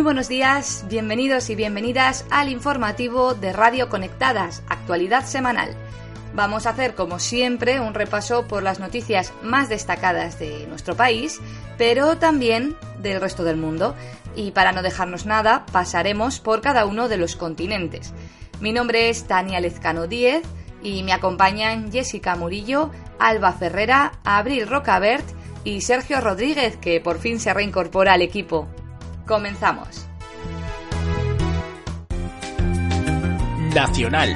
Muy buenos días, bienvenidos y bienvenidas al informativo de Radio Conectadas, actualidad semanal. Vamos a hacer, como siempre, un repaso por las noticias más destacadas de nuestro país, pero también del resto del mundo. Y para no dejarnos nada, pasaremos por cada uno de los continentes. Mi nombre es Tania Lezcano Díez y me acompañan Jessica Murillo, Alba Ferrera, Abril Rocabert y Sergio Rodríguez, que por fin se reincorpora al equipo. Comenzamos. Nacional.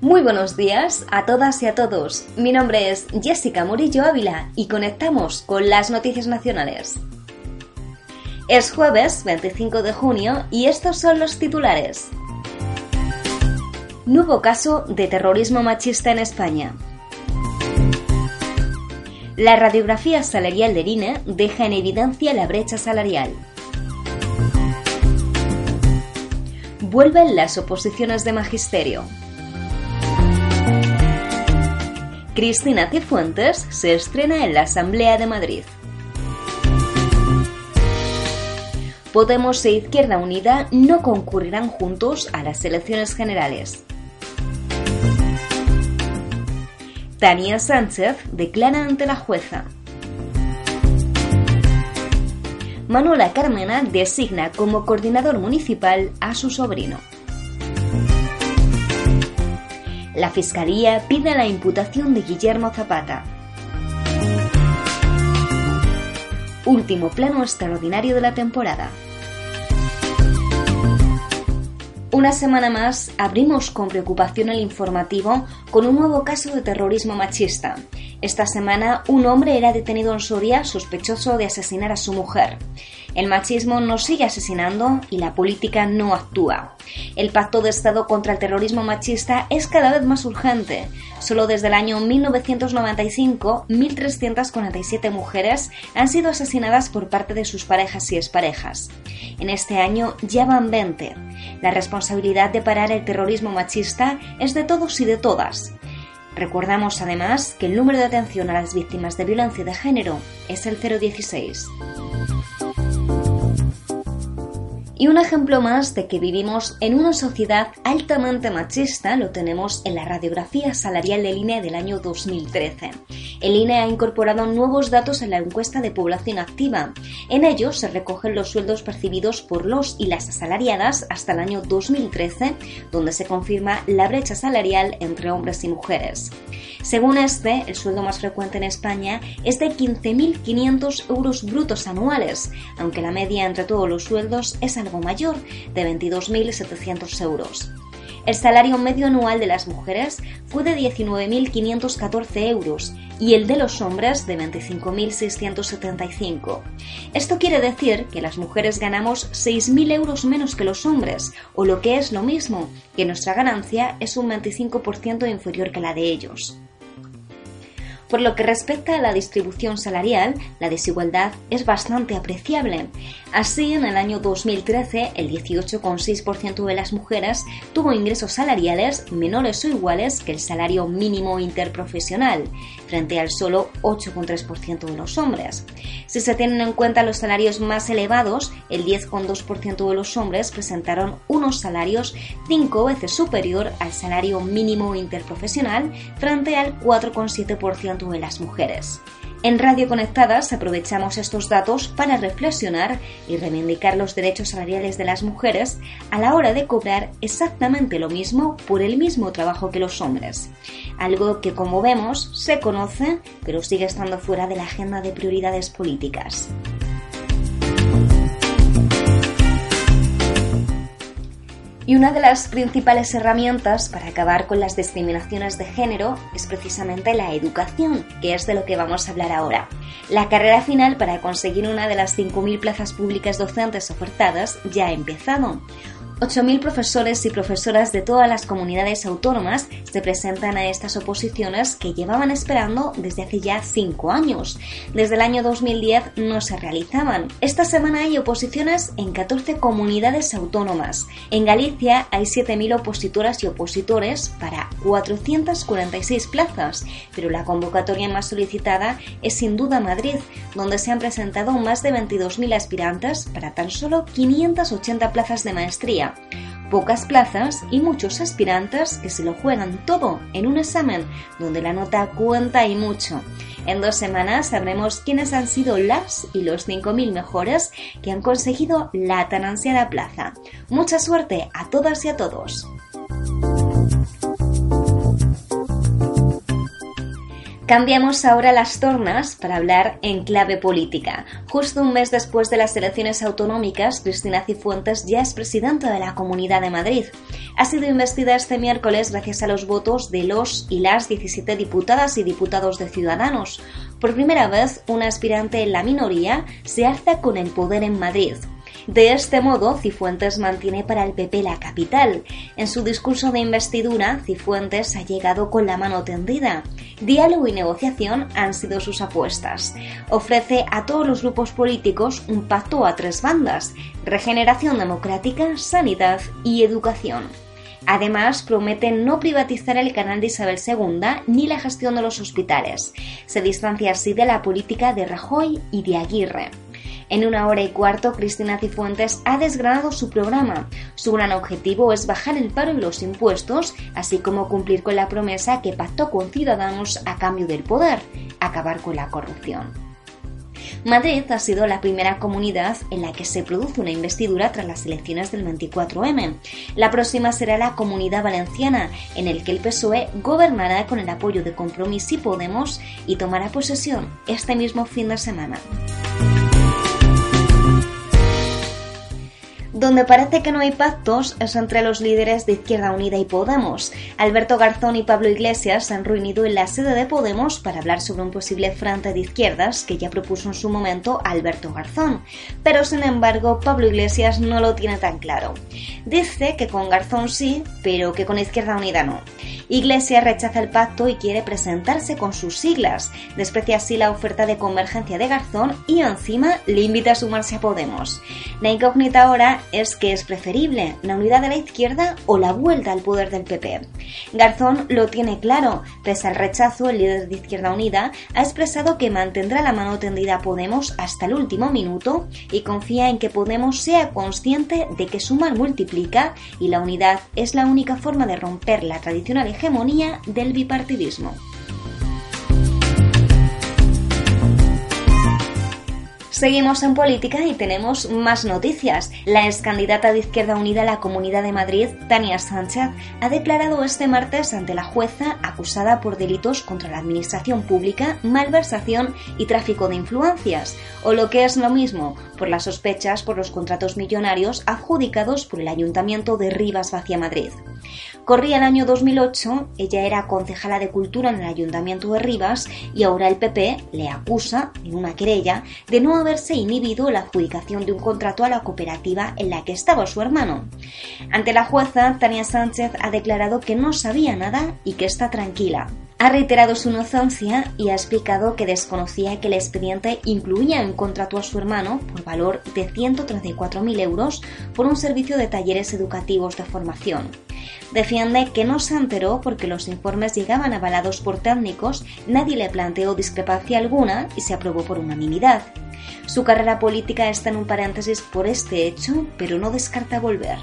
Muy buenos días a todas y a todos. Mi nombre es Jessica Murillo Ávila y conectamos con las noticias nacionales. Es jueves 25 de junio y estos son los titulares. Nuevo caso de terrorismo machista en España. La radiografía salarial de INE deja en evidencia la brecha salarial. Vuelven las oposiciones de magisterio. Cristina Cifuentes se estrena en la Asamblea de Madrid. Podemos e Izquierda Unida no concurrirán juntos a las elecciones generales. Tania Sánchez declara ante la jueza. Manuela Carmena designa como coordinador municipal a su sobrino. La Fiscalía pide la imputación de Guillermo Zapata. Último plano extraordinario de la temporada. Una semana más abrimos con preocupación el informativo con un nuevo caso de terrorismo machista. Esta semana un hombre era detenido en Soria sospechoso de asesinar a su mujer. El machismo nos sigue asesinando y la política no actúa. El pacto de Estado contra el terrorismo machista es cada vez más urgente. Solo desde el año 1995, 1.347 mujeres han sido asesinadas por parte de sus parejas y exparejas. En este año ya van 20. La responsabilidad de parar el terrorismo machista es de todos y de todas. Recordamos además que el número de atención a las víctimas de violencia de género es el 016. Y un ejemplo más de que vivimos en una sociedad altamente machista lo tenemos en la radiografía salarial del INE del año 2013. El INE ha incorporado nuevos datos en la encuesta de población activa. En ellos se recogen los sueldos percibidos por los y las asalariadas hasta el año 2013, donde se confirma la brecha salarial entre hombres y mujeres. Según este, el sueldo más frecuente en España es de 15.500 euros brutos anuales, aunque la media entre todos los sueldos es algo mayor, de 22.700 euros. El salario medio anual de las mujeres fue de 19.514 euros y el de los hombres de 25.675. Esto quiere decir que las mujeres ganamos 6.000 euros menos que los hombres, o lo que es lo mismo, que nuestra ganancia es un 25% inferior que la de ellos. Por lo que respecta a la distribución salarial, la desigualdad es bastante apreciable. Así, en el año 2013, el 18,6% de las mujeres tuvo ingresos salariales menores o iguales que el salario mínimo interprofesional, frente al solo 8,3% de los hombres. Si se tienen en cuenta los salarios más elevados, el 10,2% de los hombres presentaron unos salarios cinco veces superior al salario mínimo interprofesional frente al 4,7% de las mujeres. En Radio Conectadas aprovechamos estos datos para reflexionar y reivindicar los derechos salariales de las mujeres a la hora de cobrar exactamente lo mismo por el mismo trabajo que los hombres. Algo que como vemos se conoce pero sigue estando fuera de la agenda de prioridades políticas. Y una de las principales herramientas para acabar con las discriminaciones de género es precisamente la educación, que es de lo que vamos a hablar ahora. La carrera final para conseguir una de las 5.000 plazas públicas docentes ofertadas ya ha empezado. 8.000 profesores y profesoras de todas las comunidades autónomas se presentan a estas oposiciones que llevaban esperando desde hace ya 5 años. Desde el año 2010 no se realizaban. Esta semana hay oposiciones en 14 comunidades autónomas. En Galicia hay 7.000 opositoras y opositores para 446 plazas, pero la convocatoria más solicitada es sin duda Madrid, donde se han presentado más de 22.000 aspirantes para tan solo 580 plazas de maestría pocas plazas y muchos aspirantes que se lo juegan todo en un examen donde la nota cuenta y mucho. En dos semanas sabremos quiénes han sido las y los 5.000 mejores que han conseguido la tan ansiada plaza. Mucha suerte a todas y a todos. Cambiamos ahora las tornas para hablar en clave política. Justo un mes después de las elecciones autonómicas, Cristina Cifuentes ya es presidenta de la Comunidad de Madrid. Ha sido investida este miércoles gracias a los votos de los y las 17 diputadas y diputados de Ciudadanos. Por primera vez, una aspirante en la minoría se alza con el poder en Madrid. De este modo, Cifuentes mantiene para el PP la capital. En su discurso de investidura, Cifuentes ha llegado con la mano tendida. Diálogo y negociación han sido sus apuestas. Ofrece a todos los grupos políticos un pacto a tres bandas, regeneración democrática, sanidad y educación. Además, promete no privatizar el canal de Isabel II ni la gestión de los hospitales. Se distancia así de la política de Rajoy y de Aguirre. En una hora y cuarto, Cristina Cifuentes ha desgranado su programa. Su gran objetivo es bajar el paro y los impuestos, así como cumplir con la promesa que pactó con Ciudadanos a cambio del poder, acabar con la corrupción. Madrid ha sido la primera comunidad en la que se produce una investidura tras las elecciones del 24M. La próxima será la Comunidad Valenciana, en el que el PSOE gobernará con el apoyo de Compromís y Podemos y tomará posesión este mismo fin de semana. Donde parece que no hay pactos es entre los líderes de Izquierda Unida y Podemos. Alberto Garzón y Pablo Iglesias se han reunido en la sede de Podemos para hablar sobre un posible frente de izquierdas que ya propuso en su momento Alberto Garzón. Pero sin embargo, Pablo Iglesias no lo tiene tan claro. Dice que con Garzón sí, pero que con Izquierda Unida no. Iglesias rechaza el pacto y quiere presentarse con sus siglas. Desprecia así la oferta de convergencia de Garzón y encima le invita a sumarse a Podemos. La incógnita ahora es que es preferible, la unidad de la izquierda o la vuelta al poder del PP. Garzón lo tiene claro. Pese al rechazo, el líder de Izquierda Unida ha expresado que mantendrá la mano tendida a Podemos hasta el último minuto y confía en que Podemos sea consciente de que sumar multiplica y la unidad es la única forma de romper la tradicional hegemonía del bipartidismo. Seguimos en política y tenemos más noticias. La ex candidata de Izquierda Unida a la Comunidad de Madrid, Tania Sánchez, ha declarado este martes ante la jueza acusada por delitos contra la administración pública, malversación y tráfico de influencias, o lo que es lo mismo, por las sospechas por los contratos millonarios adjudicados por el Ayuntamiento de Rivas Vacia Madrid. Corría el año 2008, ella era concejala de Cultura en el Ayuntamiento de Rivas y ahora el PP le acusa, en una querella, de no haberse inhibido la adjudicación de un contrato a la cooperativa en la que estaba su hermano. Ante la jueza, Tania Sánchez ha declarado que no sabía nada y que está tranquila. Ha reiterado su inocencia y ha explicado que desconocía que el expediente incluía un contrato a su hermano por valor de 134.000 euros por un servicio de talleres educativos de formación. Defiende que no se enteró porque los informes llegaban avalados por técnicos, nadie le planteó discrepancia alguna y se aprobó por unanimidad. Su carrera política está en un paréntesis por este hecho, pero no descarta volver.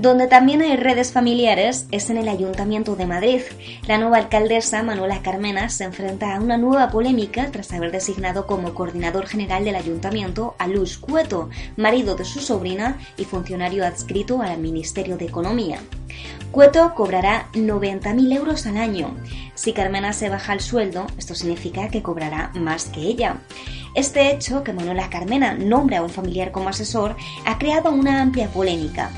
Donde también hay redes familiares es en el Ayuntamiento de Madrid. La nueva alcaldesa, Manuela Carmena, se enfrenta a una nueva polémica tras haber designado como coordinador general del ayuntamiento a Luis Cueto, marido de su sobrina y funcionario adscrito al Ministerio de Economía. Cueto cobrará 90.000 euros al año. Si Carmena se baja el sueldo, esto significa que cobrará más que ella. Este hecho, que Manuela Carmena nombra a un familiar como asesor, ha creado una amplia polémica.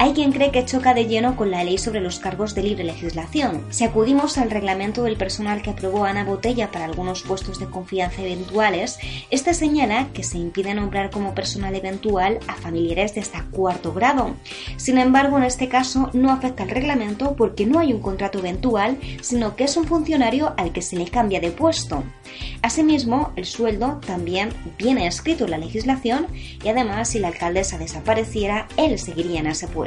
Hay quien cree que choca de lleno con la ley sobre los cargos de libre legislación. Si acudimos al reglamento del personal que aprobó Ana Botella para algunos puestos de confianza eventuales, este señala que se impide nombrar como personal eventual a familiares de hasta cuarto grado. Sin embargo, en este caso no afecta al reglamento porque no hay un contrato eventual, sino que es un funcionario al que se le cambia de puesto. Asimismo, el sueldo también viene escrito en la legislación y además si la alcaldesa desapareciera, él seguiría en ese puesto.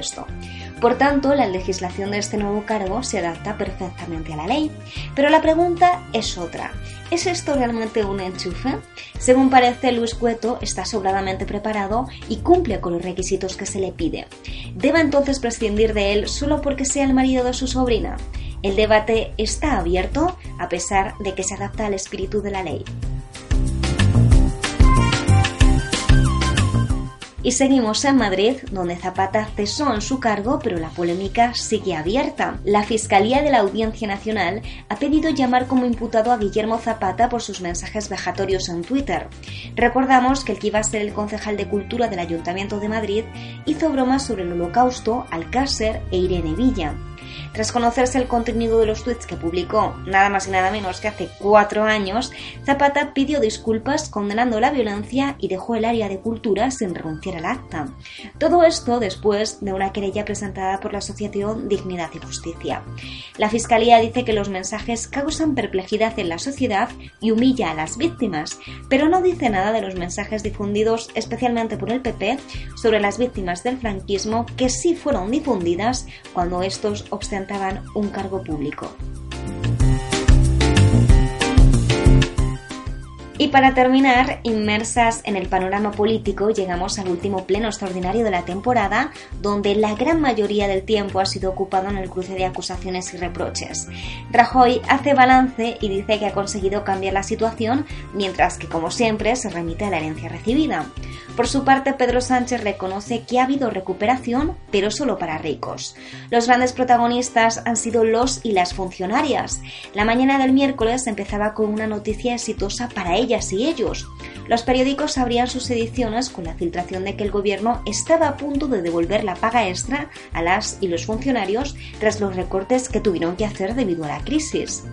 Por tanto, la legislación de este nuevo cargo se adapta perfectamente a la ley. Pero la pregunta es otra. ¿Es esto realmente un enchufe? Según parece, Luis Cueto está sobradamente preparado y cumple con los requisitos que se le pide. ¿Debe entonces prescindir de él solo porque sea el marido de su sobrina? El debate está abierto a pesar de que se adapta al espíritu de la ley. Y seguimos en Madrid, donde Zapata cesó en su cargo, pero la polémica sigue abierta. La Fiscalía de la Audiencia Nacional ha pedido llamar como imputado a Guillermo Zapata por sus mensajes vejatorios en Twitter. Recordamos que el que iba a ser el concejal de Cultura del Ayuntamiento de Madrid hizo bromas sobre el Holocausto, Alcácer e Irene Villa. Tras conocerse el contenido de los tweets que publicó nada más y nada menos que hace cuatro años, Zapata pidió disculpas condenando la violencia y dejó el área de cultura sin renunciar Todo esto después de una querella presentada por la Asociación Dignidad y Justicia. La Fiscalía dice que los mensajes causan perplejidad en la sociedad y humilla a las víctimas, pero no dice nada de los mensajes difundidos especialmente por el PP sobre las víctimas del franquismo que sí fueron difundidas cuando estos ostentaban un cargo público. Y para terminar, inmersas en el panorama político, llegamos al último pleno extraordinario de la temporada, donde la gran mayoría del tiempo ha sido ocupado en el cruce de acusaciones y reproches. Rajoy hace balance y dice que ha conseguido cambiar la situación, mientras que, como siempre, se remite a la herencia recibida. Por su parte, Pedro Sánchez reconoce que ha habido recuperación, pero solo para ricos. Los grandes protagonistas han sido los y las funcionarias. La mañana del miércoles empezaba con una noticia exitosa para ellas y ellos. Los periódicos abrían sus ediciones con la filtración de que el gobierno estaba a punto de devolver la paga extra a las y los funcionarios tras los recortes que tuvieron que hacer debido a la crisis.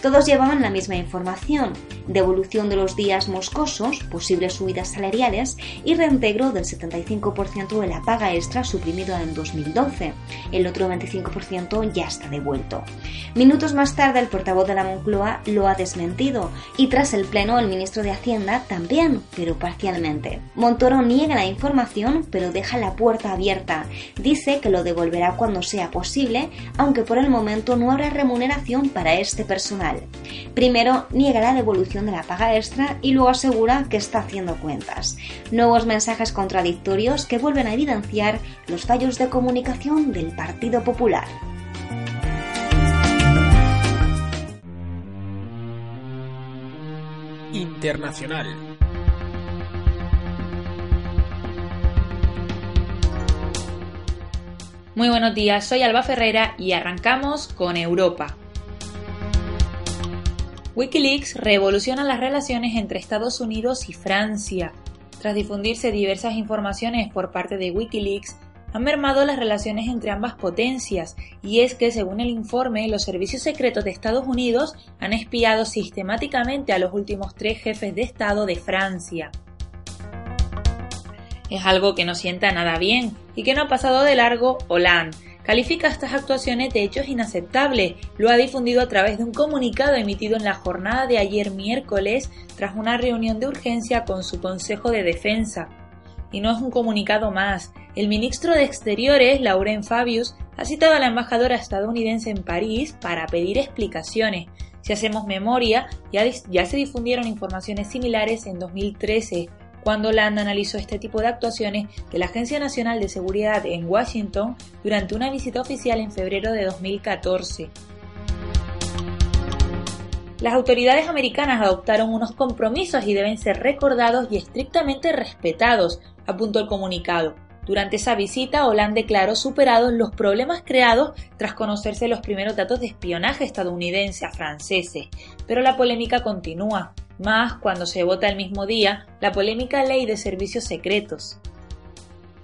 Todos llevaban la misma información, devolución de los días moscosos, posibles subidas salariales y reintegro del 75% de la paga extra suprimida en 2012. El otro 25% ya está devuelto. Minutos más tarde el portavoz de la Moncloa lo ha desmentido y tras el pleno el ministro de Hacienda también, pero parcialmente. Montoro niega la información pero deja la puerta abierta. Dice que lo devolverá cuando sea posible, aunque por el momento no habrá remuneración para este personal. Primero niega la devolución de la paga extra y luego asegura que está haciendo cuentas. Nuevos mensajes contradictorios que vuelven a evidenciar los fallos de comunicación del Partido Popular. Internacional. Muy buenos días, soy Alba Ferrera y arrancamos con Europa. Wikileaks revoluciona las relaciones entre Estados Unidos y Francia. Tras difundirse diversas informaciones por parte de Wikileaks, han mermado las relaciones entre ambas potencias, y es que, según el informe, los servicios secretos de Estados Unidos han espiado sistemáticamente a los últimos tres jefes de Estado de Francia. Es algo que no sienta nada bien y que no ha pasado de largo Hollande, califica estas actuaciones de hechos inaceptables. Lo ha difundido a través de un comunicado emitido en la jornada de ayer miércoles tras una reunión de urgencia con su Consejo de Defensa. Y no es un comunicado más. El ministro de Exteriores, Lauren Fabius, ha citado a la embajadora estadounidense en París para pedir explicaciones. Si hacemos memoria, ya, ya se difundieron informaciones similares en 2013 cuando Land analizó este tipo de actuaciones de la Agencia Nacional de Seguridad en Washington durante una visita oficial en febrero de 2014. Las autoridades americanas adoptaron unos compromisos y deben ser recordados y estrictamente respetados, apuntó el comunicado. Durante esa visita, Hollande declaró superados los problemas creados tras conocerse los primeros datos de espionaje estadounidense a franceses, pero la polémica continúa más cuando se vota el mismo día la polémica ley de servicios secretos.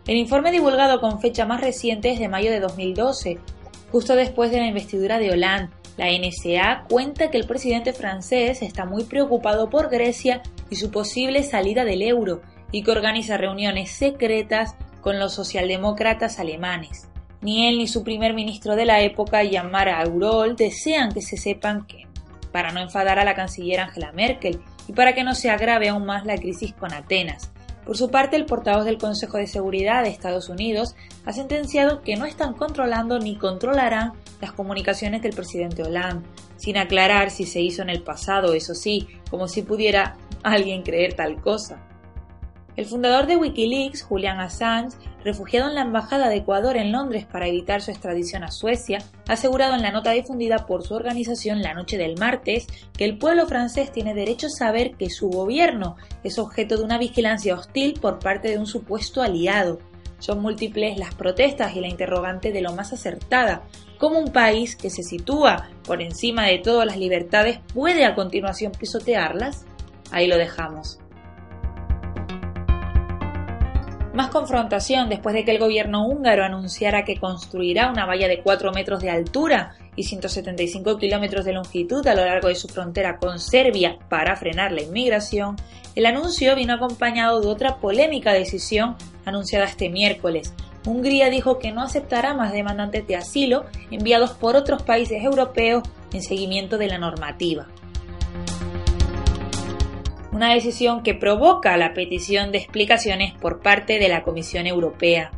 El informe divulgado con fecha más reciente es de mayo de 2012, justo después de la investidura de Hollande. La NSA cuenta que el presidente francés está muy preocupado por Grecia y su posible salida del euro y que organiza reuniones secretas con los socialdemócratas alemanes. Ni él ni su primer ministro de la época, Jean-Marc Aurol, desean que se sepan que para no enfadar a la canciller Angela Merkel y para que no se agrave aún más la crisis con Atenas. Por su parte, el portavoz del Consejo de Seguridad de Estados Unidos ha sentenciado que no están controlando ni controlarán las comunicaciones del presidente Hollande, sin aclarar si se hizo en el pasado, eso sí, como si pudiera alguien creer tal cosa. El fundador de Wikileaks, Julian Assange, refugiado en la Embajada de Ecuador en Londres para evitar su extradición a Suecia, ha asegurado en la nota difundida por su organización la noche del martes que el pueblo francés tiene derecho a saber que su gobierno es objeto de una vigilancia hostil por parte de un supuesto aliado. Son múltiples las protestas y la interrogante de lo más acertada. ¿Cómo un país que se sitúa por encima de todas las libertades puede a continuación pisotearlas? Ahí lo dejamos. Más confrontación después de que el gobierno húngaro anunciara que construirá una valla de 4 metros de altura y 175 kilómetros de longitud a lo largo de su frontera con Serbia para frenar la inmigración, el anuncio vino acompañado de otra polémica decisión anunciada este miércoles. Hungría dijo que no aceptará más demandantes de asilo enviados por otros países europeos en seguimiento de la normativa una decisión que provoca la petición de explicaciones por parte de la Comisión Europea.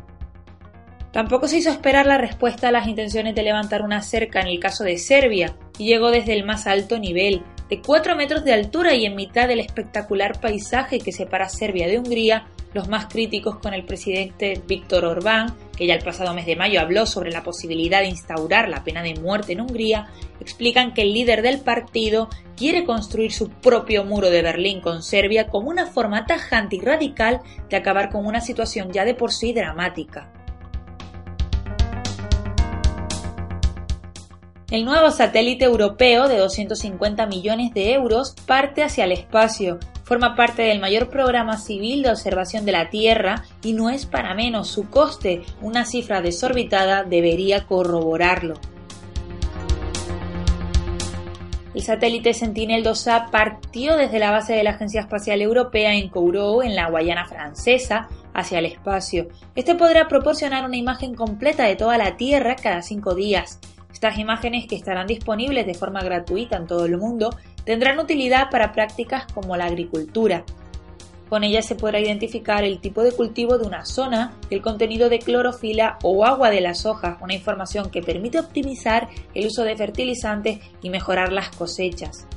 Tampoco se hizo esperar la respuesta a las intenciones de levantar una cerca en el caso de Serbia, y llegó desde el más alto nivel, de 4 metros de altura y en mitad del espectacular paisaje que separa Serbia de Hungría, los más críticos con el presidente Víctor Orbán, ya el pasado mes de mayo habló sobre la posibilidad de instaurar la pena de muerte en Hungría, explican que el líder del partido quiere construir su propio muro de Berlín con Serbia como una forma tajante y radical de acabar con una situación ya de por sí dramática. El nuevo satélite europeo de 250 millones de euros parte hacia el espacio, forma parte del mayor programa civil de observación de la Tierra y no es para menos su coste, una cifra desorbitada debería corroborarlo. El satélite Sentinel-2A partió desde la base de la Agencia Espacial Europea en Kourou, en la Guayana Francesa, hacia el espacio. Este podrá proporcionar una imagen completa de toda la Tierra cada cinco días. Estas imágenes, que estarán disponibles de forma gratuita en todo el mundo, tendrán utilidad para prácticas como la agricultura. Con ellas se podrá identificar el tipo de cultivo de una zona, el contenido de clorofila o agua de las hojas, una información que permite optimizar el uso de fertilizantes y mejorar las cosechas.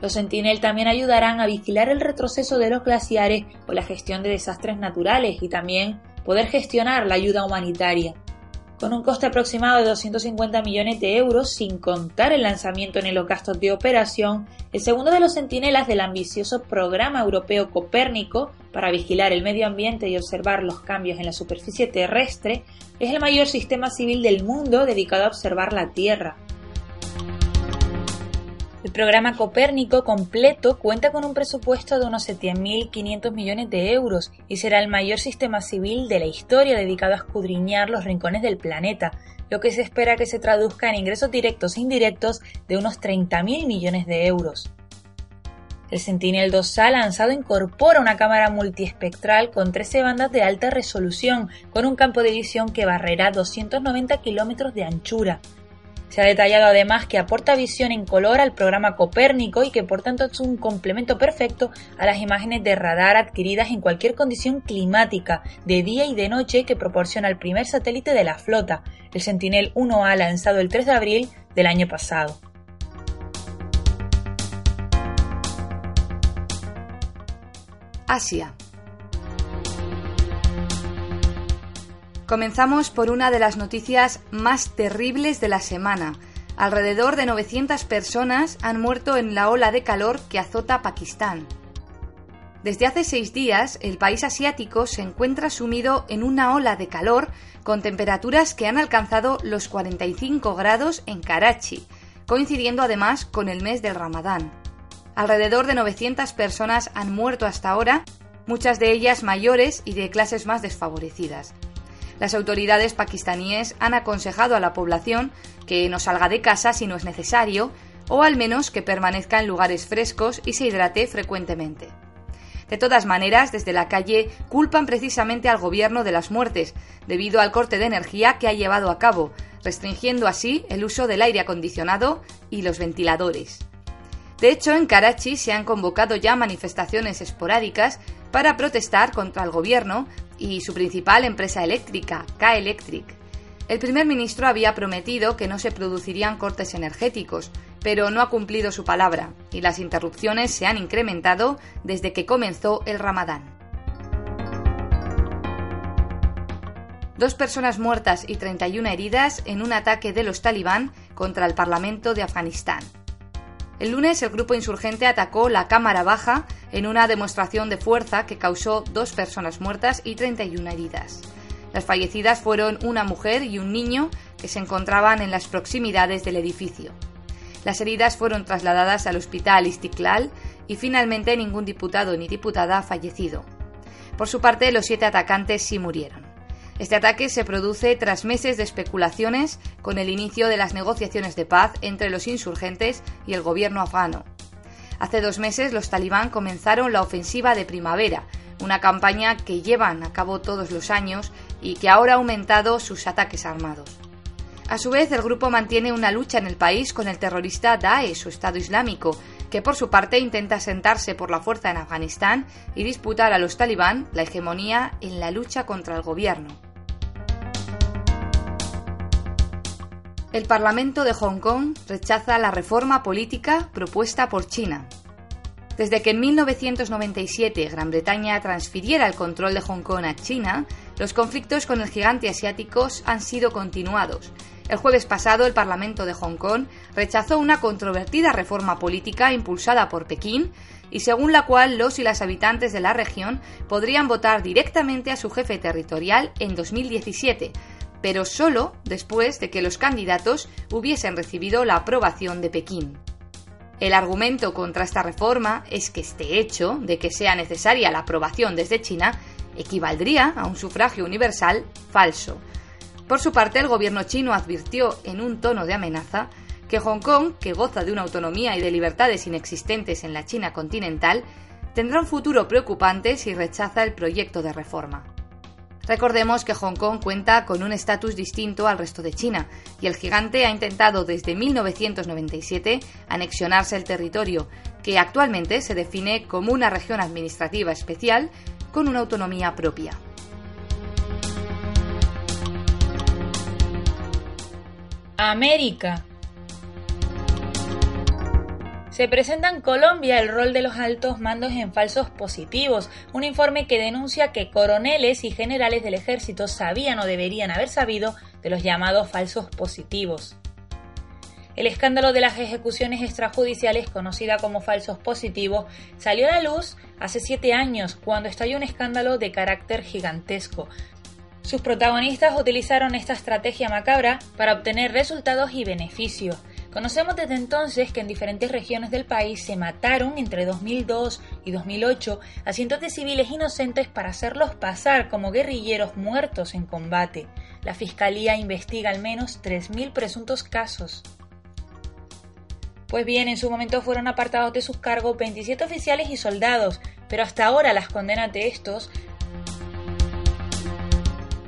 Los Sentinel también ayudarán a vigilar el retroceso de los glaciares o la gestión de desastres naturales y también poder gestionar la ayuda humanitaria con un coste aproximado de 250 millones de euros, sin contar el lanzamiento en el ocasto de operación, el segundo de los centinelas del ambicioso programa europeo Copérnico para vigilar el medio ambiente y observar los cambios en la superficie terrestre, es el mayor sistema civil del mundo dedicado a observar la Tierra. El programa Copérnico completo cuenta con un presupuesto de unos 7.500 millones de euros y será el mayor sistema civil de la historia dedicado a escudriñar los rincones del planeta, lo que se espera que se traduzca en ingresos directos e indirectos de unos 30.000 millones de euros. El Sentinel-2A lanzado incorpora una cámara multiespectral con 13 bandas de alta resolución, con un campo de visión que barrerá 290 kilómetros de anchura, Se ha detallado además que aporta visión en color al programa Copérnico y que por tanto es un complemento perfecto a las imágenes de radar adquiridas en cualquier condición climática, de día y de noche que proporciona el primer satélite de la flota, el Sentinel 1A lanzado el 3 de abril del año pasado. Asia. Comenzamos por una de las noticias más terribles de la semana. Alrededor de 900 personas han muerto en la ola de calor que azota Pakistán. Desde hace seis días, el país asiático se encuentra sumido en una ola de calor con temperaturas que han alcanzado los 45 grados en Karachi, coincidiendo además con el mes del Ramadán. Alrededor de 900 personas han muerto hasta ahora, muchas de ellas mayores y de clases más desfavorecidas. Las autoridades pakistaníes han aconsejado a la población que no salga de casa si no es necesario, o al menos que permanezca en lugares frescos y se hidrate frecuentemente. De todas maneras, desde la calle culpan precisamente al gobierno de las muertes, debido al corte de energía que ha llevado a cabo, restringiendo así el uso del aire acondicionado y los ventiladores. De hecho, en Karachi se han convocado ya manifestaciones esporádicas para protestar contra el gobierno y su principal empresa eléctrica, K-Electric. El primer ministro había prometido que no se producirían cortes energéticos, pero no ha cumplido su palabra y las interrupciones se han incrementado desde que comenzó el Ramadán. Dos personas muertas y 31 heridas en un ataque de los talibán contra el Parlamento de Afganistán. El lunes el grupo insurgente atacó la Cámara Baja en una demostración de fuerza que causó dos personas muertas y 31 heridas. Las fallecidas fueron una mujer y un niño que se encontraban en las proximidades del edificio. Las heridas fueron trasladadas al hospital Istiklal y finalmente ningún diputado ni diputada ha fallecido. Por su parte, los siete atacantes sí murieron. Este ataque se produce tras meses de especulaciones con el inicio de las negociaciones de paz entre los insurgentes y el gobierno afgano. Hace dos meses los talibán comenzaron la ofensiva de primavera, una campaña que llevan a cabo todos los años y que ahora ha aumentado sus ataques armados. A su vez, el grupo mantiene una lucha en el país con el terrorista Daesh o Estado Islámico, que por su parte intenta sentarse por la fuerza en Afganistán y disputar a los talibán la hegemonía en la lucha contra el gobierno. El Parlamento de Hong Kong rechaza la reforma política propuesta por China. Desde que en 1997 Gran Bretaña transfiriera el control de Hong Kong a China, los conflictos con el gigante asiático han sido continuados. El jueves pasado el Parlamento de Hong Kong rechazó una controvertida reforma política impulsada por Pekín y según la cual los y las habitantes de la región podrían votar directamente a su jefe territorial en 2017, pero solo después de que los candidatos hubiesen recibido la aprobación de Pekín. El argumento contra esta reforma es que este hecho de que sea necesaria la aprobación desde China equivaldría a un sufragio universal falso. Por su parte, el gobierno chino advirtió en un tono de amenaza que Hong Kong, que goza de una autonomía y de libertades inexistentes en la China continental, tendrá un futuro preocupante si rechaza el proyecto de reforma. Recordemos que Hong Kong cuenta con un estatus distinto al resto de China y el gigante ha intentado desde 1997 anexionarse el territorio, que actualmente se define como una región administrativa especial con una autonomía propia. América se presenta en Colombia el rol de los altos mandos en falsos positivos, un informe que denuncia que coroneles y generales del ejército sabían o deberían haber sabido de los llamados falsos positivos. El escándalo de las ejecuciones extrajudiciales, conocida como falsos positivos, salió a la luz hace siete años, cuando estalló un escándalo de carácter gigantesco. Sus protagonistas utilizaron esta estrategia macabra para obtener resultados y beneficios. Conocemos desde entonces que en diferentes regiones del país se mataron entre 2002 y 2008 a cientos de civiles inocentes para hacerlos pasar como guerrilleros muertos en combate. La Fiscalía investiga al menos 3.000 presuntos casos. Pues bien, en su momento fueron apartados de sus cargos 27 oficiales y soldados, pero hasta ahora las condenas de estos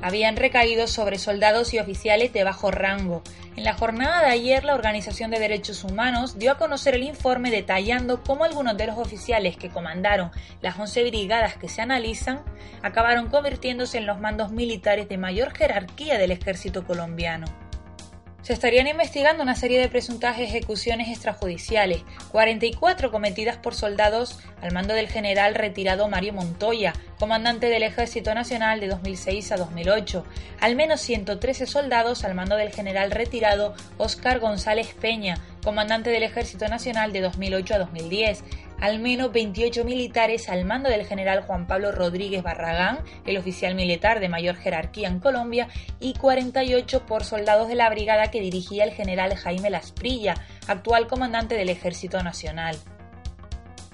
habían recaído sobre soldados y oficiales de bajo rango. En la jornada de ayer, la Organización de Derechos Humanos dio a conocer el informe detallando cómo algunos de los oficiales que comandaron las 11 brigadas que se analizan acabaron convirtiéndose en los mandos militares de mayor jerarquía del ejército colombiano. Se estarían investigando una serie de presuntas ejecuciones extrajudiciales, 44 cometidas por soldados al mando del general retirado Mario Montoya, comandante del Ejército Nacional de 2006 a 2008, al menos 113 soldados al mando del general retirado Óscar González Peña, comandante del Ejército Nacional de 2008 a 2010, al menos 28 militares al mando del general Juan Pablo Rodríguez Barragán, el oficial militar de mayor jerarquía en Colombia, y 48 por soldados de la brigada que dirigía el general Jaime Lasprilla, actual comandante del Ejército Nacional.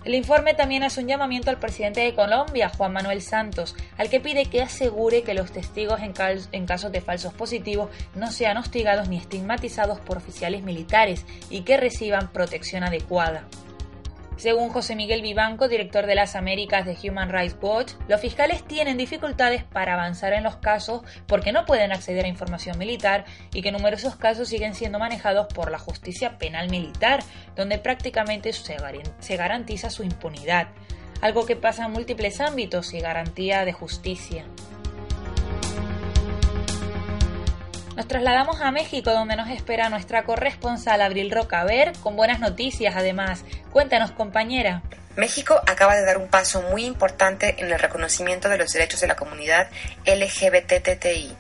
El informe también hace un llamamiento al presidente de Colombia, Juan Manuel Santos, al que pide que asegure que los testigos en, casos de falsos positivos no sean hostigados ni estigmatizados por oficiales militares y que reciban protección adecuada. Según José Miguel Vivanco, director de las Américas de Human Rights Watch, los fiscales tienen dificultades para avanzar en los casos porque no pueden acceder a información militar y que numerosos casos siguen siendo manejados por la justicia penal militar, donde prácticamente se garantiza su impunidad, algo que pasa en múltiples ámbitos y garantía de justicia. Nos trasladamos a México donde nos espera nuestra corresponsal Abril Rocaver con buenas noticias además. Cuéntanos compañera. México acaba de dar un paso muy importante en el reconocimiento de los derechos de la comunidad LGBTTI.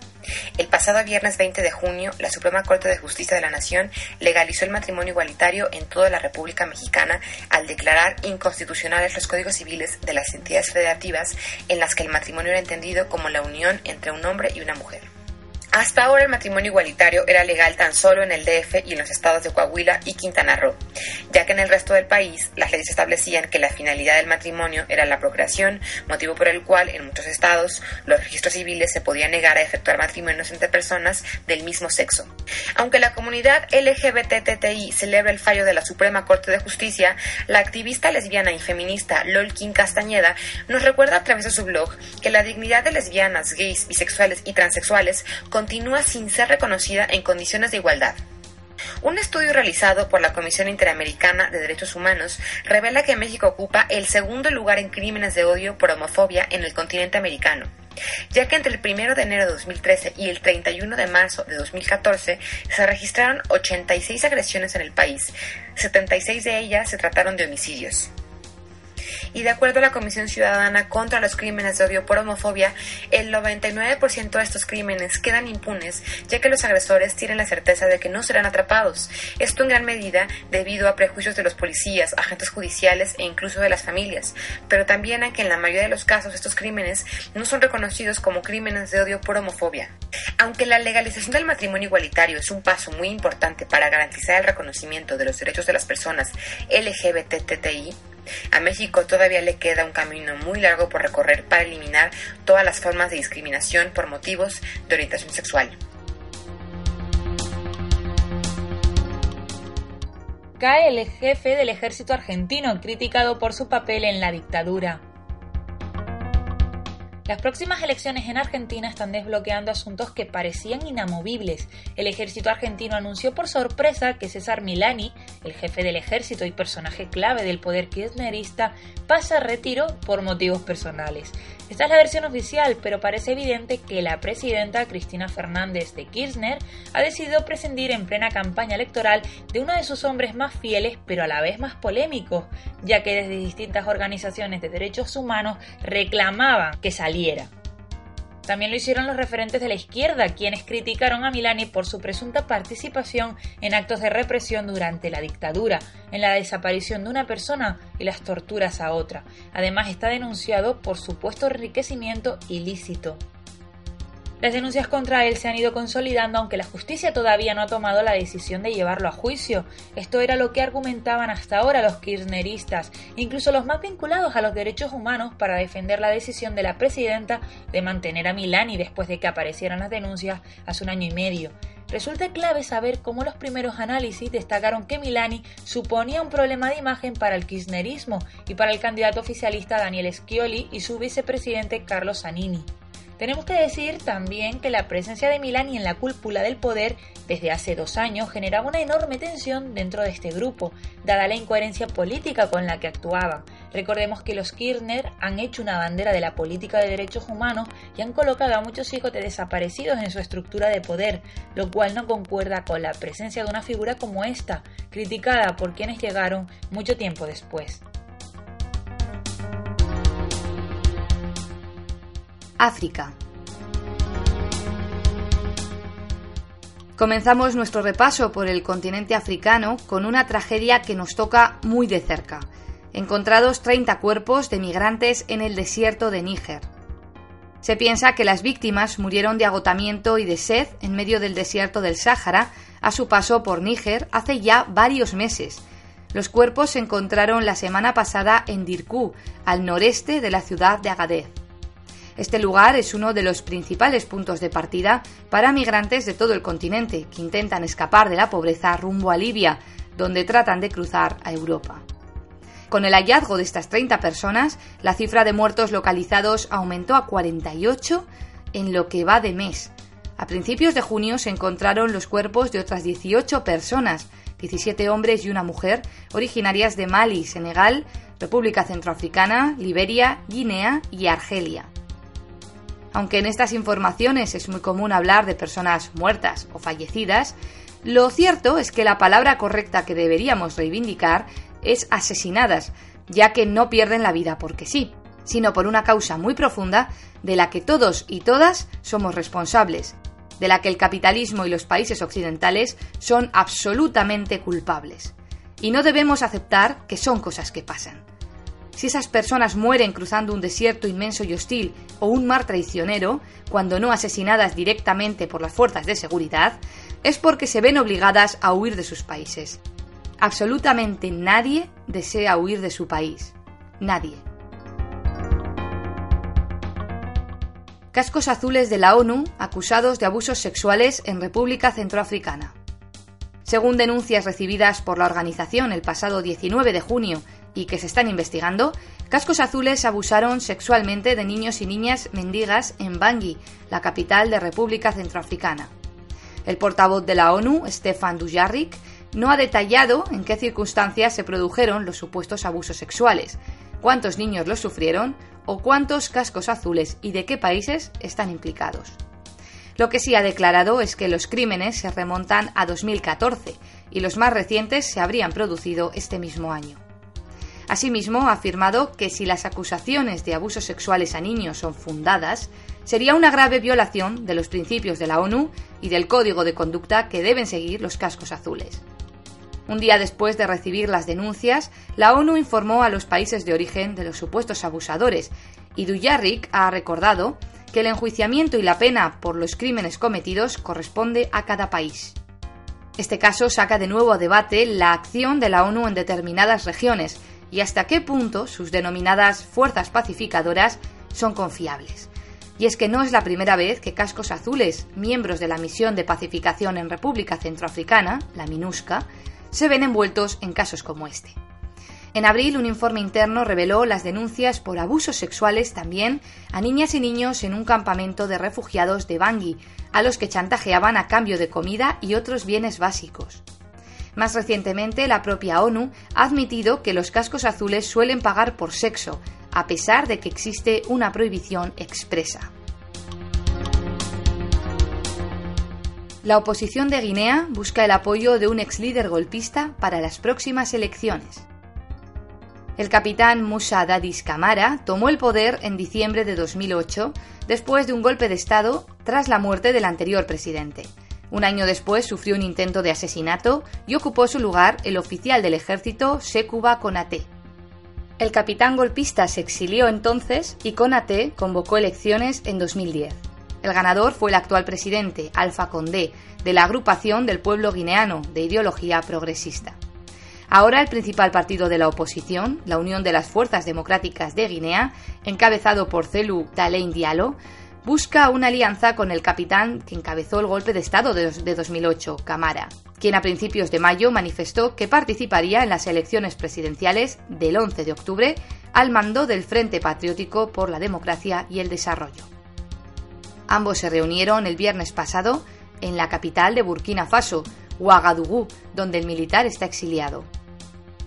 El pasado viernes 20 de junio, la Suprema Corte de Justicia de la Nación legalizó el matrimonio igualitario en toda la República Mexicana al declarar inconstitucionales los códigos civiles de las entidades federativas en las que el matrimonio era entendido como la unión entre un hombre y una mujer. Hasta ahora el matrimonio igualitario era legal tan solo en el DF y en los estados de Coahuila y Quintana Roo, ya que en el resto del país las leyes establecían que la finalidad del matrimonio era la procreación, motivo por el cual en muchos estados los registros civiles se podían negar a efectuar matrimonios entre personas del mismo sexo. Aunque la comunidad LGBTTI celebra el fallo de la Suprema Corte de Justicia, la activista lesbiana y feminista Lolkin Castañeda nos recuerda a través de su blog que la dignidad de lesbianas, gays, bisexuales y transexuales continúa sin ser reconocida en condiciones de igualdad. Un estudio realizado por la Comisión Interamericana de Derechos Humanos revela que México ocupa el segundo lugar en crímenes de odio por homofobia en el continente americano, ya que entre el 1 de enero de 2013 y el 31 de marzo de 2014 se registraron 86 agresiones en el país, 76 de ellas se trataron de homicidios y de acuerdo a la Comisión Ciudadana contra los Crímenes de Odio por Homofobia, el 99% de estos crímenes quedan impunes ya que los agresores tienen la certeza de que no serán atrapados. Esto en gran medida debido a prejuicios de los policías, agentes judiciales e incluso de las familias, pero también a que en la mayoría de los casos estos crímenes no son reconocidos como crímenes de odio por homofobia. Aunque la legalización del matrimonio igualitario es un paso muy importante para garantizar el reconocimiento de los derechos de las personas LGBTTI, a México todavía le queda un camino muy largo por recorrer para eliminar todas las formas de discriminación por motivos de orientación sexual. Cae el jefe del ejército argentino, criticado por su papel en la dictadura. Las próximas elecciones en Argentina están desbloqueando asuntos que parecían inamovibles. El ejército argentino anunció por sorpresa que César Milani, el jefe del ejército y personaje clave del poder kirchnerista, pasa a retiro por motivos personales. Esta es la versión oficial, pero parece evidente que la presidenta Cristina Fernández de Kirchner ha decidido prescindir en plena campaña electoral de uno de sus hombres más fieles, pero a la vez más polémicos, ya que desde distintas organizaciones de derechos humanos reclamaban que saliera. También lo hicieron los referentes de la izquierda, quienes criticaron a Milani por su presunta participación en actos de represión durante la dictadura, en la desaparición de una persona y las torturas a otra. Además está denunciado por supuesto enriquecimiento ilícito. Las denuncias contra él se han ido consolidando aunque la justicia todavía no ha tomado la decisión de llevarlo a juicio. Esto era lo que argumentaban hasta ahora los kirchneristas, incluso los más vinculados a los derechos humanos para defender la decisión de la presidenta de mantener a Milani después de que aparecieran las denuncias hace un año y medio. Resulta clave saber cómo los primeros análisis destacaron que Milani suponía un problema de imagen para el kirchnerismo y para el candidato oficialista Daniel Scioli y su vicepresidente Carlos Zanini. Tenemos que decir también que la presencia de Milani en la cúpula del poder desde hace dos años generaba una enorme tensión dentro de este grupo, dada la incoherencia política con la que actuaba. Recordemos que los Kirchner han hecho una bandera de la política de derechos humanos y han colocado a muchos hijos de desaparecidos en su estructura de poder, lo cual no concuerda con la presencia de una figura como esta, criticada por quienes llegaron mucho tiempo después. África. Comenzamos nuestro repaso por el continente africano con una tragedia que nos toca muy de cerca. Encontrados 30 cuerpos de migrantes en el desierto de Níger. Se piensa que las víctimas murieron de agotamiento y de sed en medio del desierto del Sáhara a su paso por Níger hace ya varios meses. Los cuerpos se encontraron la semana pasada en Dirkú, al noreste de la ciudad de Agadez. Este lugar es uno de los principales puntos de partida para migrantes de todo el continente que intentan escapar de la pobreza rumbo a Libia, donde tratan de cruzar a Europa. Con el hallazgo de estas 30 personas, la cifra de muertos localizados aumentó a 48 en lo que va de mes. A principios de junio se encontraron los cuerpos de otras 18 personas, 17 hombres y una mujer, originarias de Mali, Senegal, República Centroafricana, Liberia, Guinea y Argelia. Aunque en estas informaciones es muy común hablar de personas muertas o fallecidas, lo cierto es que la palabra correcta que deberíamos reivindicar es asesinadas, ya que no pierden la vida porque sí, sino por una causa muy profunda de la que todos y todas somos responsables, de la que el capitalismo y los países occidentales son absolutamente culpables. Y no debemos aceptar que son cosas que pasan. Si esas personas mueren cruzando un desierto inmenso y hostil o un mar traicionero, cuando no asesinadas directamente por las fuerzas de seguridad, es porque se ven obligadas a huir de sus países. Absolutamente nadie desea huir de su país. Nadie. Cascos azules de la ONU acusados de abusos sexuales en República Centroafricana. Según denuncias recibidas por la organización el pasado 19 de junio y que se están investigando, Cascos Azules abusaron sexualmente de niños y niñas mendigas en Bangui, la capital de República Centroafricana. El portavoz de la ONU, Stefan Dujarric, no ha detallado en qué circunstancias se produjeron los supuestos abusos sexuales, cuántos niños los sufrieron o cuántos cascos azules y de qué países están implicados. Lo que sí ha declarado es que los crímenes se remontan a 2014 y los más recientes se habrían producido este mismo año. Asimismo, ha afirmado que si las acusaciones de abusos sexuales a niños son fundadas, sería una grave violación de los principios de la ONU y del código de conducta que deben seguir los cascos azules. Un día después de recibir las denuncias, la ONU informó a los países de origen de los supuestos abusadores y Dujarric ha recordado que el enjuiciamiento y la pena por los crímenes cometidos corresponde a cada país. Este caso saca de nuevo a debate la acción de la ONU en determinadas regiones, y hasta qué punto sus denominadas fuerzas pacificadoras son confiables. Y es que no es la primera vez que cascos azules, miembros de la misión de pacificación en República Centroafricana, la MINUSCA, se ven envueltos en casos como este. En abril, un informe interno reveló las denuncias por abusos sexuales también a niñas y niños en un campamento de refugiados de Bangui, a los que chantajeaban a cambio de comida y otros bienes básicos. Más recientemente, la propia ONU ha admitido que los cascos azules suelen pagar por sexo, a pesar de que existe una prohibición expresa. La oposición de Guinea busca el apoyo de un ex líder golpista para las próximas elecciones. El capitán Musa Dadis Camara tomó el poder en diciembre de 2008 después de un golpe de Estado tras la muerte del anterior presidente. Un año después sufrió un intento de asesinato y ocupó su lugar el oficial del ejército Sekuba Konate. El capitán golpista se exilió entonces y Konate convocó elecciones en 2010. El ganador fue el actual presidente, Alpha Condé, de la agrupación del pueblo guineano de ideología progresista. Ahora el principal partido de la oposición, la Unión de las Fuerzas Democráticas de Guinea, encabezado por Celu Dalein Diallo, busca una alianza con el capitán que encabezó el golpe de Estado de, 2008, Camara, quien a principios de mayo manifestó que participaría en las elecciones presidenciales del 11 de octubre al mando del Frente Patriótico por la Democracia y el Desarrollo. Ambos se reunieron el viernes pasado en la capital de Burkina Faso, Ouagadougou, donde el militar está exiliado.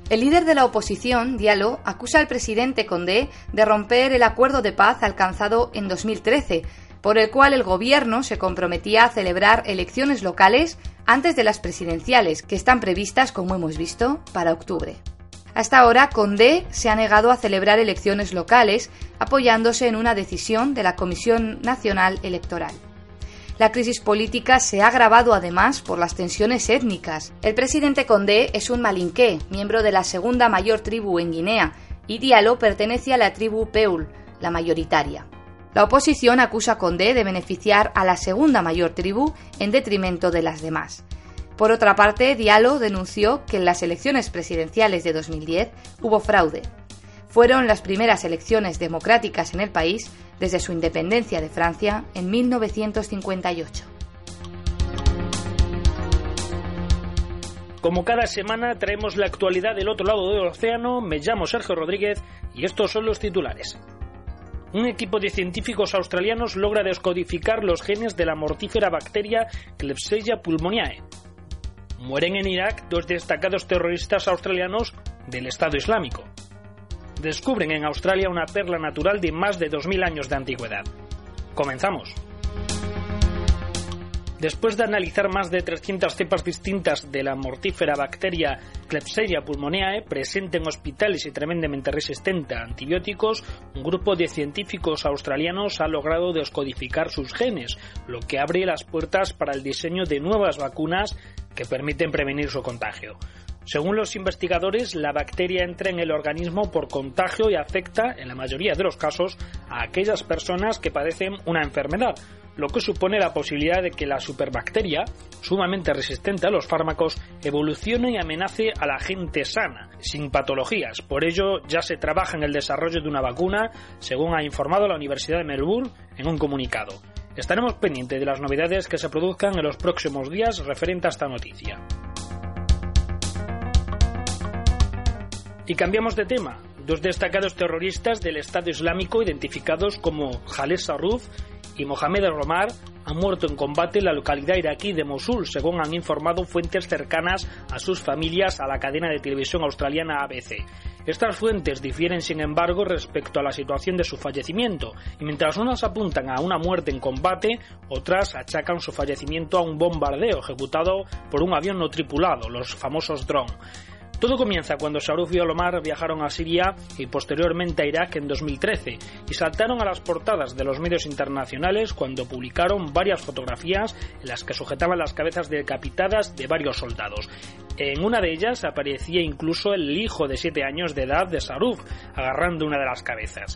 El líder de la oposición, Diallo, acusa al presidente Condé de romper el acuerdo de paz alcanzado en 2013, por el cual el gobierno se comprometía a celebrar elecciones locales antes de las presidenciales, que están previstas, como hemos visto, para octubre. Hasta ahora, Condé se ha negado a celebrar elecciones locales, apoyándose en una decisión de la Comisión Nacional Electoral. La crisis política se ha agravado además por las tensiones étnicas. El presidente Condé es un malinqué, miembro de la segunda mayor tribu en Guinea, y Diallo pertenece a la tribu Peul, la mayoritaria. La oposición acusa a Condé de beneficiar a la segunda mayor tribu en detrimento de las demás. Por otra parte, Diallo denunció que en las elecciones presidenciales de 2010 hubo fraude. Fueron las primeras elecciones democráticas en el país desde su independencia de Francia en 1958. Como cada semana traemos la actualidad del otro lado del océano, me llamo Sergio Rodríguez y estos son los titulares. Un equipo de científicos australianos logra descodificar los genes de la mortífera bacteria Klebsiella pulmoniae. Mueren en Irak dos destacados terroristas australianos del Estado Islámico descubren en Australia una perla natural de más de 2.000 años de antigüedad. Comenzamos. Después de analizar más de 300 cepas distintas de la mortífera bacteria Klebsiella pulmoneae, presente en hospitales y tremendamente resistente a antibióticos, un grupo de científicos australianos ha logrado descodificar sus genes, lo que abre las puertas para el diseño de nuevas vacunas que permiten prevenir su contagio. Según los investigadores, la bacteria entra en el organismo por contagio y afecta, en la mayoría de los casos, a aquellas personas que padecen una enfermedad, lo que supone la posibilidad de que la superbacteria, sumamente resistente a los fármacos, evolucione y amenace a la gente sana, sin patologías. Por ello, ya se trabaja en el desarrollo de una vacuna, según ha informado la Universidad de Melbourne en un comunicado. Estaremos pendientes de las novedades que se produzcan en los próximos días referente a esta noticia. Y cambiamos de tema. Dos destacados terroristas del Estado Islámico identificados como Khaled Sarruf y Mohamed Romar han muerto en combate en la localidad iraquí de Mosul, según han informado fuentes cercanas a sus familias a la cadena de televisión australiana ABC. Estas fuentes difieren, sin embargo, respecto a la situación de su fallecimiento, y mientras unas apuntan a una muerte en combate, otras achacan su fallecimiento a un bombardeo ejecutado por un avión no tripulado, los famosos drones. Todo comienza cuando Saruf y Olomar viajaron a Siria y posteriormente a Irak en 2013 y saltaron a las portadas de los medios internacionales cuando publicaron varias fotografías en las que sujetaban las cabezas decapitadas de varios soldados. En una de ellas aparecía incluso el hijo de 7 años de edad de Saruf agarrando una de las cabezas.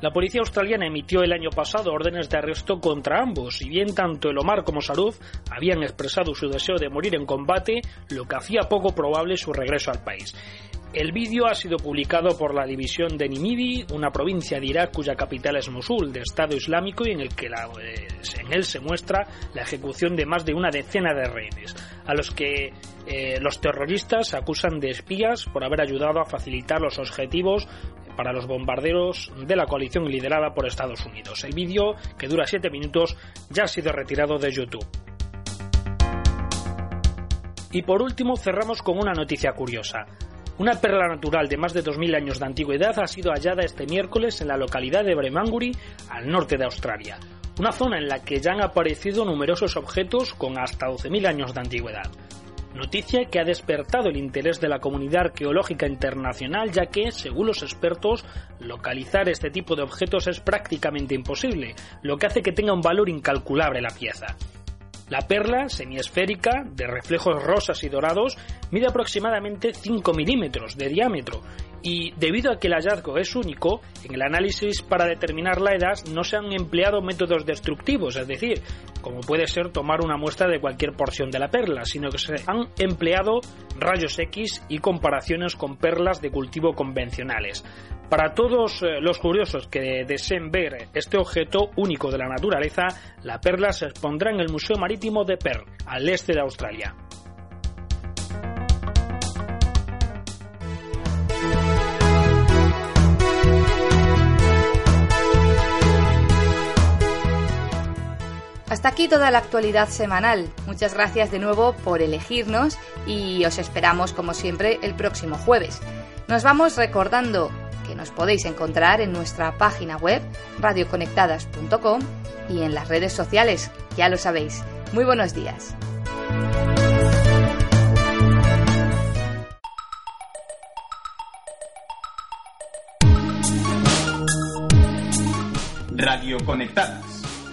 La policía australiana emitió el año pasado órdenes de arresto contra ambos, y bien tanto el Omar como Saruf habían expresado su deseo de morir en combate, lo que hacía poco probable su regreso al país. El vídeo ha sido publicado por la división de Nimidi, una provincia de Irak cuya capital es Mosul, de Estado Islámico, y en el que eh, en él se muestra la ejecución de más de una decena de rehenes, a los que eh, los terroristas acusan de espías por haber ayudado a facilitar los objetivos para los bombarderos de la coalición liderada por Estados Unidos. El vídeo, que dura 7 minutos, ya ha sido retirado de YouTube. Y por último cerramos con una noticia curiosa. Una perla natural de más de 2.000 años de antigüedad ha sido hallada este miércoles en la localidad de Bremanguri, al norte de Australia, una zona en la que ya han aparecido numerosos objetos con hasta 12.000 años de antigüedad. Noticia que ha despertado el interés de la comunidad arqueológica internacional ya que, según los expertos, localizar este tipo de objetos es prácticamente imposible, lo que hace que tenga un valor incalculable la pieza. La perla, semiesférica, de reflejos rosas y dorados, mide aproximadamente 5 milímetros de diámetro y debido a que el hallazgo es único, en el análisis para determinar la edad no se han empleado métodos destructivos, es decir, como puede ser tomar una muestra de cualquier porción de la perla, sino que se han empleado rayos X y comparaciones con perlas de cultivo convencionales. Para todos eh, los curiosos que deseen ver este objeto único de la naturaleza, la perla se expondrá en el Museo Marítimo de Perth, al este de Australia. Hasta aquí toda la actualidad semanal. Muchas gracias de nuevo por elegirnos y os esperamos como siempre el próximo jueves. Nos vamos recordando que nos podéis encontrar en nuestra página web radioconectadas.com y en las redes sociales, ya lo sabéis. Muy buenos días.